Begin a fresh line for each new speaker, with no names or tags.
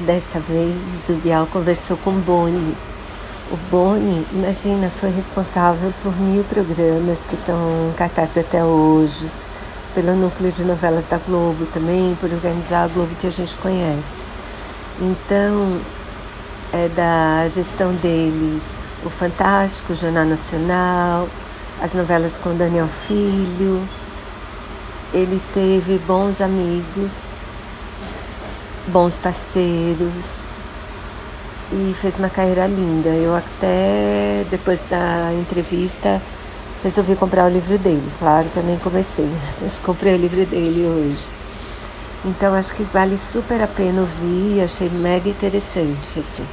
Dessa vez o Bial conversou com Boni. O Boni, imagina, foi responsável por mil programas que estão em cartaz até hoje, pelo núcleo de novelas da Globo também, por organizar a Globo que a gente conhece. Então, é da gestão dele o Fantástico, o Jornal Nacional, as novelas com Daniel Filho. Ele teve bons amigos, bons parceiros e fez uma carreira linda. Eu até depois da entrevista resolvi comprar o livro dele. Claro que eu nem comecei, mas comprei o livro dele hoje. Então acho que vale super a pena ouvir, achei mega interessante assim.